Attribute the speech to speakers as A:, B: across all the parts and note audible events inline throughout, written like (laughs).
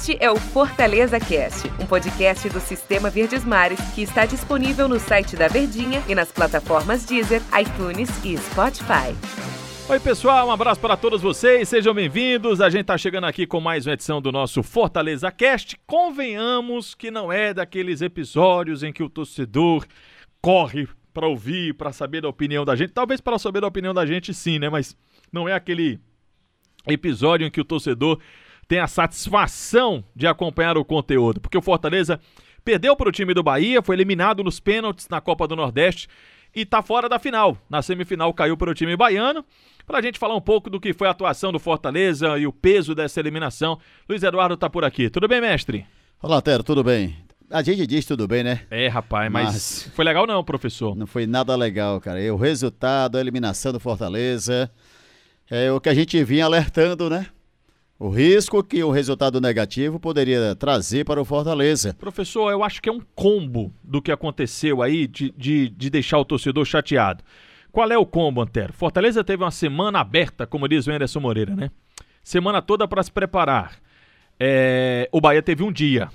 A: Este é o Fortaleza Cast, um podcast do Sistema Verdes Mares que está disponível no site da Verdinha e nas plataformas Deezer, iTunes e Spotify.
B: Oi, pessoal, um abraço para todos vocês, sejam bem-vindos. A gente está chegando aqui com mais uma edição do nosso Fortaleza Cast. Convenhamos que não é daqueles episódios em que o torcedor corre para ouvir, para saber da opinião da gente. Talvez para saber da opinião da gente, sim, né? Mas não é aquele episódio em que o torcedor tem a satisfação de acompanhar o conteúdo, porque o Fortaleza perdeu para o time do Bahia, foi eliminado nos pênaltis na Copa do Nordeste e está fora da final. Na semifinal caiu para o time baiano. Para a gente falar um pouco do que foi a atuação do Fortaleza e o peso dessa eliminação, Luiz Eduardo está por aqui. Tudo bem, mestre?
C: Olá, Tero, tudo bem? A gente diz tudo bem, né?
B: É, rapaz, mas, mas, foi legal não, professor?
C: Não foi nada legal, cara. E o resultado, a eliminação do Fortaleza, é o que a gente vinha alertando, né? O risco que o resultado negativo poderia trazer para o Fortaleza.
B: Professor, eu acho que é um combo do que aconteceu aí de, de, de deixar o torcedor chateado. Qual é o combo, Antero? Fortaleza teve uma semana aberta, como diz o Anderson Moreira, né? Semana toda para se preparar. É... O Bahia teve um dia.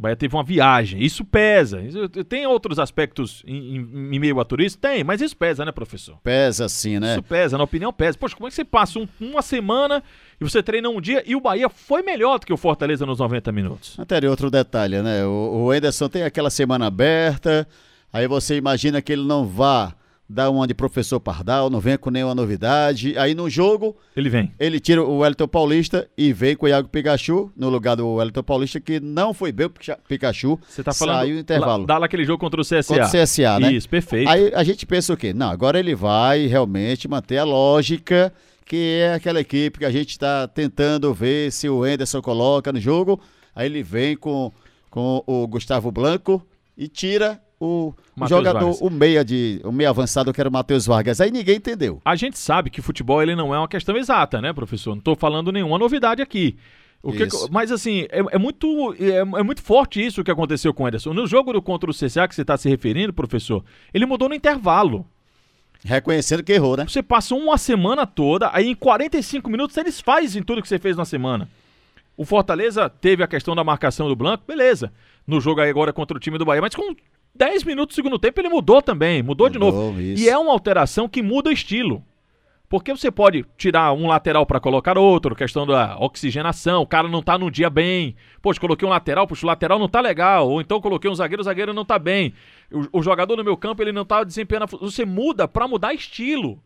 B: O Bahia teve uma viagem. Isso pesa. Isso, tem outros aspectos em, em, em, meio a turista? Tem, mas isso pesa, né, professor?
C: Pesa sim, né?
B: Isso pesa, na opinião pesa. Poxa, como é que você passa um, uma semana e você treina um dia e o Bahia foi melhor do que o Fortaleza nos 90 minutos?
C: Até outro detalhe, né? O, o Ederson tem aquela semana aberta, aí você imagina que ele não vá dá uma de professor Pardal, não vem com nenhuma novidade. Aí no jogo.
B: Ele vem.
C: Ele tira o Wellington Paulista e vem com o Iago Pikachu no lugar do Wellington Paulista, que não foi bem o Pikachu.
B: Você tá falando.
C: Saiu no intervalo.
B: Dá lá aquele jogo contra o CSA.
C: Contra o CSA, né?
B: Isso, perfeito.
C: Aí a gente pensa o quê? Não, agora ele vai realmente manter a lógica, que é aquela equipe que a gente está tentando ver se o Enderson coloca no jogo. Aí ele vem com, com o Gustavo Blanco e tira o, o jogador, Vargas. o meia de, o meia avançado que era o Matheus Vargas. Aí ninguém entendeu.
B: A gente sabe que futebol ele não é uma questão exata, né, professor? Não estou falando nenhuma novidade aqui. O que, mas assim, é, é muito, é, é, muito forte isso que aconteceu com o Ederson. No jogo do contra o CSA que você está se referindo, professor, ele mudou no intervalo.
C: Reconhecendo que errou, né?
B: Você passa uma semana toda, aí em 45 minutos eles fazem tudo que você fez na semana. O Fortaleza teve a questão da marcação do Blanco, beleza. No jogo aí agora contra o time do Bahia, mas com 10 minutos do segundo tempo ele mudou também, mudou, mudou de novo. Isso. E é uma alteração que muda o estilo. Porque você pode tirar um lateral para colocar outro, questão da oxigenação, o cara não tá num dia bem. Poxa, coloquei um lateral, puxa, o lateral não tá legal. Ou então coloquei um zagueiro, o zagueiro não tá bem. O, o jogador no meu campo, ele não tá desempenhando. Você muda para mudar estilo.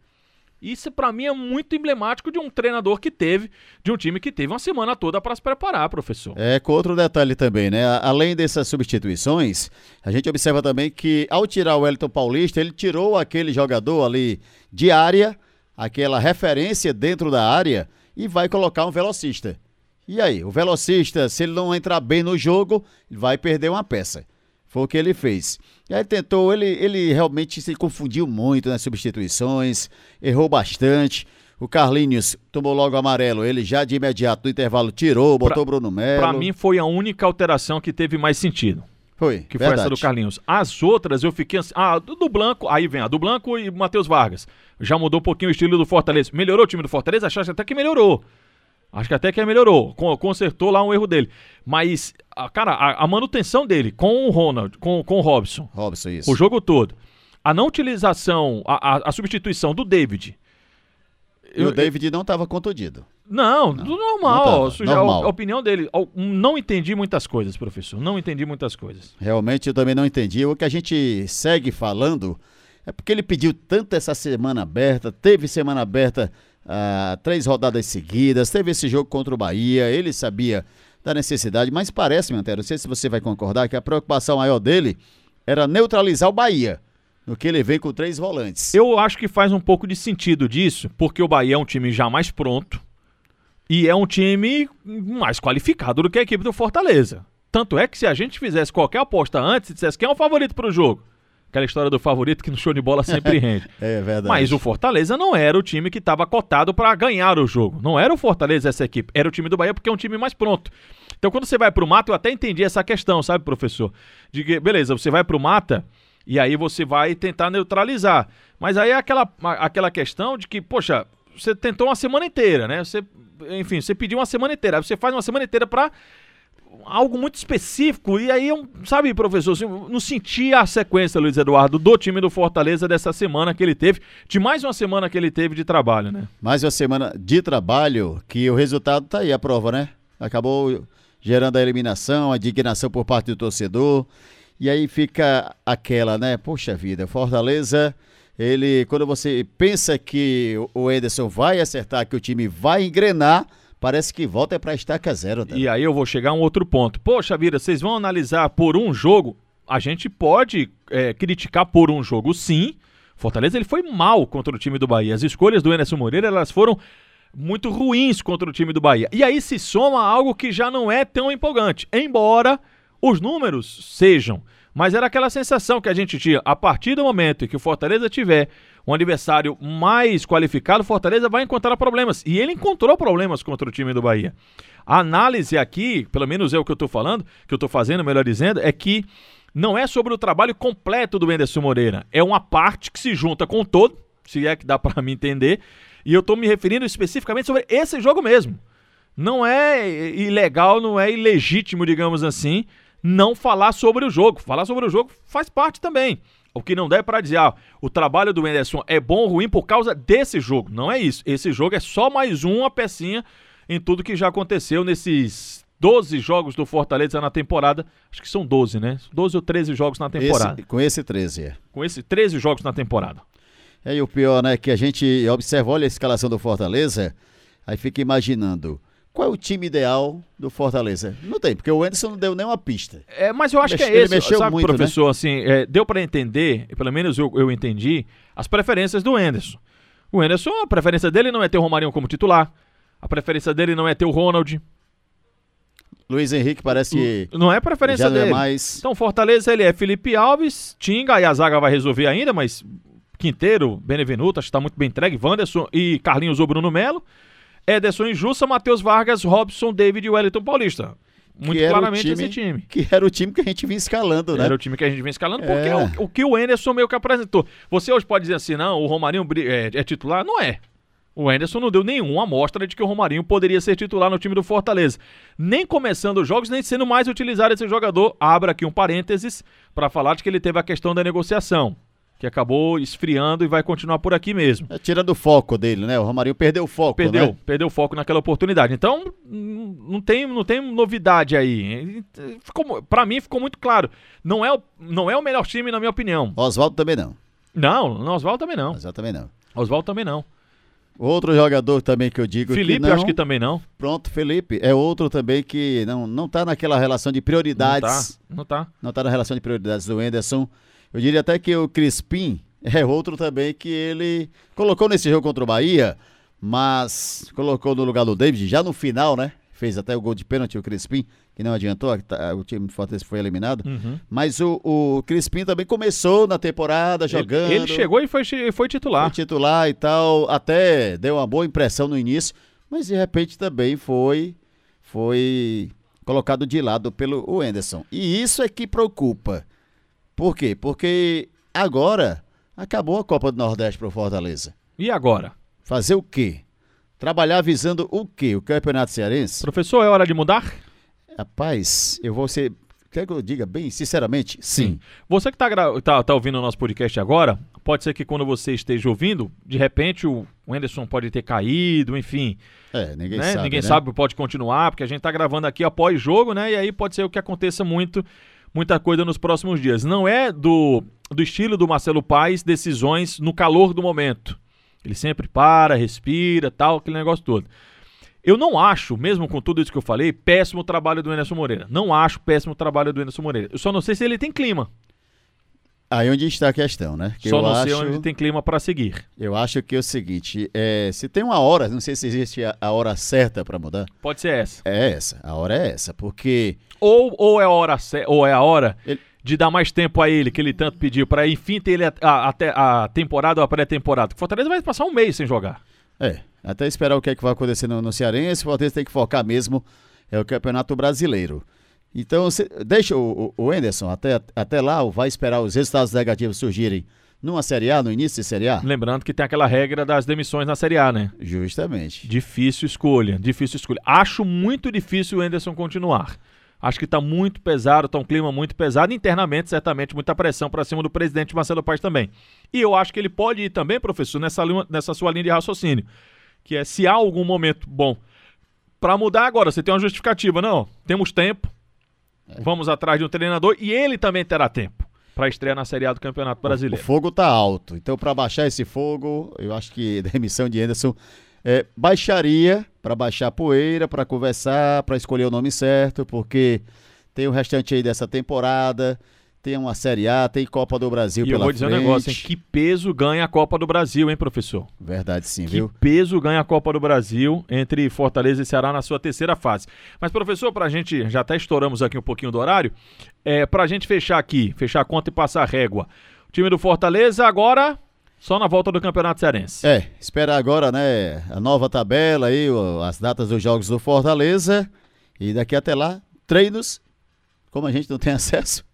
B: Isso para mim é muito emblemático de um treinador que teve, de um time que teve uma semana toda para se preparar, professor.
C: É, com outro detalhe também, né? Além dessas substituições, a gente observa também que ao tirar o Wellington Paulista, ele tirou aquele jogador ali de área, aquela referência dentro da área, e vai colocar um velocista. E aí, o velocista, se ele não entrar bem no jogo, vai perder uma peça. Foi o que ele fez. E aí tentou, ele, ele realmente se confundiu muito nas substituições, errou bastante. O Carlinhos tomou logo amarelo, ele já de imediato no intervalo tirou, botou o Bruno Melo.
B: Pra mim foi a única alteração que teve mais sentido.
C: Foi.
B: Que verdade. foi essa do Carlinhos. As outras eu fiquei assim. Ah, do, do Blanco, aí vem a do Blanco e Matheus Vargas. Já mudou um pouquinho o estilo do Fortaleza. Melhorou o time do Fortaleza? Achaste até que melhorou. Acho que até que melhorou, consertou lá um erro dele. Mas, cara, a, a manutenção dele com o Ronald, com, com o Robson.
C: Robson, isso.
B: O jogo todo. A não utilização, a, a, a substituição do David.
C: E eu, o David não estava contundido.
B: Não, não, tudo normal. Não normal. A, a, opinião dele. Não entendi muitas coisas, professor. Não entendi muitas coisas.
C: Realmente eu também não entendi. O que a gente segue falando é porque ele pediu tanto essa semana aberta, teve semana aberta ah, três rodadas seguidas, teve esse jogo contra o Bahia, ele sabia da necessidade, mas parece, Mantero, não sei se você vai concordar, que a preocupação maior dele era neutralizar o Bahia, no que ele vem com três volantes.
B: Eu acho que faz um pouco de sentido disso, porque o Bahia é um time já mais pronto e é um time mais qualificado do que a equipe do Fortaleza. Tanto é que se a gente fizesse qualquer aposta antes, dissesse quem é o favorito para o jogo, Aquela história do favorito que no show de bola sempre (laughs) rende.
C: é verdade.
B: Mas o Fortaleza não era o time que estava cotado para ganhar o jogo. Não era o Fortaleza essa equipe. Era o time do Bahia porque é um time mais pronto. Então quando você vai pro mata, eu até entendi essa questão, sabe, professor? De que, beleza, você vai pro mata e aí você vai tentar neutralizar. Mas aí é aquela, aquela questão de que, poxa, você tentou uma semana inteira, né? Você enfim, você pediu uma semana inteira, você faz uma semana inteira para algo muito específico. E aí, sabe, professor, assim, não sentia a sequência, Luiz Eduardo, do time do Fortaleza dessa semana que ele teve, de mais uma semana que ele teve de trabalho, né?
C: Mais uma semana de trabalho, que o resultado tá aí, a prova, né? Acabou gerando a eliminação, a indignação por parte do torcedor. E aí fica aquela, né? Poxa vida, Fortaleza, ele, quando você pensa que o Ederson vai acertar, que o time vai engrenar, parece que volta para estaca zero.
B: Né? E aí eu vou chegar a um outro ponto. Poxa vida, vocês vão analisar por um jogo? A gente pode é, criticar por um jogo, sim. Fortaleza ele foi mal contra o time do Bahia. As escolhas do Emerson Moreira elas foram muito ruins contra o time do Bahia. E aí se soma algo que já não é tão empolgante. Embora os números sejam. Mas era aquela sensação que a gente tinha. A partir do momento em que o Fortaleza tiver um adversário mais qualificado, o Fortaleza vai encontrar problemas. E ele encontrou problemas contra o time do Bahia. A análise aqui, pelo menos é o que eu estou falando, que eu estou fazendo, melhor dizendo, é que não é sobre o trabalho completo do Anderson Moreira. É uma parte que se junta com o todo, se é que dá para me entender. E eu estou me referindo especificamente sobre esse jogo mesmo. Não é ilegal, não é ilegítimo, digamos assim, não falar sobre o jogo. Falar sobre o jogo faz parte também. O que não dá é para dizer, ah, o trabalho do Anderson é bom ou ruim por causa desse jogo. Não é isso. Esse jogo é só mais uma pecinha em tudo que já aconteceu nesses 12 jogos do Fortaleza na temporada. Acho que são 12, né? 12 ou 13 jogos na temporada.
C: Esse, com esse 13, é.
B: Com esse 13 jogos na temporada.
C: É, e o pior, né, que a gente observa, olha a escalação do Fortaleza, aí fica imaginando qual é o time ideal do Fortaleza? Não tem, porque o Anderson não deu nenhuma pista.
B: É, mas eu acho que é esse, mexeu sabe, muito, né? professor, né? assim, é, deu para entender, pelo menos eu, eu entendi, as preferências do Anderson. O Anderson, a preferência dele não é ter o Romarinho como titular, a preferência dele não é ter o Ronald.
C: Luiz Henrique parece que
B: não é preferência
C: dele.
B: É
C: mais...
B: Então Fortaleza ele é Felipe Alves, Tinga, aí a zaga vai resolver ainda, mas Quinteiro, Benevenuto, acho que está muito bem entregue, Wanderson e Carlinhos ou Bruno Melo. Ederson Injusta, Matheus Vargas, Robson, David e Wellington Paulista. Muito claramente time, esse time.
C: Que era o time que a gente vinha escalando, né?
B: Era o time que a gente vinha escalando, porque é. o, o, que o Enderson meio que apresentou. Você hoje pode dizer assim, não, o Romarinho é, é titular? Não é. O Enderson não deu nenhuma amostra de que o Romarinho poderia ser titular no time do Fortaleza. Nem começando os jogos, nem sendo mais utilizado esse jogador. Abra aqui um parênteses para falar de que ele teve a questão da negociação que acabou esfriando e vai continuar por aqui mesmo.
C: É, tirando o foco dele, né? O Romarinho perdeu o foco,
B: Perdeu,
C: né?
B: perdeu o foco naquela oportunidade. Então, não tem, não tem novidade aí. Ficou, pra mim ficou muito claro. Não é, o, não é o melhor time, na minha opinião.
C: Oswaldo também não.
B: Não, Oswaldo também não.
C: Oswaldo também não.
B: Oswaldo também não.
C: Outro jogador também que eu digo
B: Felipe,
C: que não,
B: acho que também não.
C: Pronto, Felipe. É outro também que não, não tá naquela relação de prioridades.
B: Não tá. Não tá,
C: não tá na relação de prioridades do Enderson. Eu diria até que o Crispim (laughs) é outro também que ele colocou nesse jogo contra o Bahia, mas colocou no lugar do David já no final, né? Fez até o gol de pênalti o Crispim, que não adiantou, tá, o time do Fortaleza foi eliminado. Uhum. Mas o, o Crispim também começou na temporada jogando.
B: Ele, ele chegou e foi, foi titular. Foi
C: titular e tal, até deu uma boa impressão no início, mas de repente também foi, foi colocado de lado pelo o Anderson. E isso é que preocupa. Por quê? Porque agora Acabou a Copa do Nordeste para o Fortaleza.
B: E agora?
C: Fazer o quê? Trabalhar visando o quê? O Campeonato Cearense?
B: Professor, é hora de mudar?
C: Rapaz, eu vou ser. Quer que eu diga bem sinceramente? Sim. sim.
B: Você que está tá, tá ouvindo o nosso podcast agora, pode ser que quando você esteja ouvindo, de repente o Anderson pode ter caído, enfim.
C: É, ninguém né? sabe.
B: Ninguém
C: né?
B: sabe, pode continuar, porque a gente está gravando aqui após jogo, né? E aí pode ser o que aconteça muito muita coisa nos próximos dias. Não é do, do estilo do Marcelo Paes decisões no calor do momento. Ele sempre para, respira, tal, aquele negócio todo. Eu não acho, mesmo com tudo isso que eu falei, péssimo trabalho do Enerson Moreira. Não acho péssimo trabalho do Enerson Moreira. Eu só não sei se ele tem clima.
C: Aí onde está a questão, né?
B: Que Só não acho, sei onde tem clima para seguir.
C: Eu acho que é o seguinte, é, se tem uma hora, não sei se existe a, a hora certa para mudar.
B: Pode ser essa.
C: É essa, a hora é essa, porque
B: ou, ou é a hora ou é a hora ele... de dar mais tempo a ele que ele tanto pediu para enfim ter ele a, a, a, temporada ou a pré-temporada. O Fortaleza vai passar um mês sem jogar.
C: É, até esperar o que é que vai acontecer no, no Cearense, o Fortaleza tem que focar mesmo é o Campeonato Brasileiro. Então, deixa o, o Anderson até, até lá, vai esperar os resultados negativos surgirem numa Série A, no início de Série A?
B: Lembrando que tem aquela regra das demissões na Série A, né?
C: Justamente.
B: Difícil escolha, difícil escolha. Acho muito difícil o Anderson continuar. Acho que está muito pesado, está um clima muito pesado. Internamente, certamente, muita pressão para cima do presidente Marcelo Paz também. E eu acho que ele pode ir também, professor, nessa, nessa sua linha de raciocínio. Que é se há algum momento bom para mudar agora, você tem uma justificativa. Não, temos tempo, é. vamos atrás de um treinador e ele também terá tempo para estrear na Série A do Campeonato Brasileiro.
C: O, o fogo está alto. Então, para baixar esse fogo, eu acho que a (laughs) demissão de Anderson é, baixaria para baixar a poeira, para conversar, para escolher o nome certo, porque tem o restante aí dessa temporada, tem uma Série A, tem Copa do Brasil
B: e
C: pela
B: eu vou dizer
C: frente.
B: um negócio, hein? Que peso ganha a Copa do Brasil, hein, professor?
C: Verdade sim,
B: que
C: viu?
B: Que peso ganha a Copa do Brasil entre Fortaleza e Ceará na sua terceira fase. Mas, professor, pra gente, já até estouramos aqui um pouquinho do horário, é, pra gente fechar aqui, fechar a conta e passar a régua. O time do Fortaleza agora só na volta do Campeonato Cearense.
C: É, esperar agora, né, a nova tabela aí, as datas dos jogos do Fortaleza. E daqui até lá, treinos. Como a gente não tem (laughs) acesso,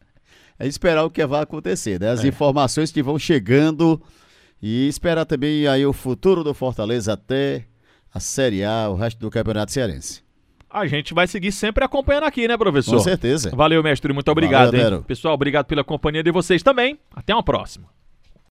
C: é esperar o que vai acontecer, né? As é. informações que vão chegando e esperar também aí o futuro do Fortaleza até a Série A, o resto do Campeonato Cearense.
B: A gente vai seguir sempre acompanhando aqui, né, professor?
C: Com certeza.
B: Valeu, mestre. Muito obrigado, Valeu, Pessoal, obrigado pela companhia de vocês também. Até uma próxima.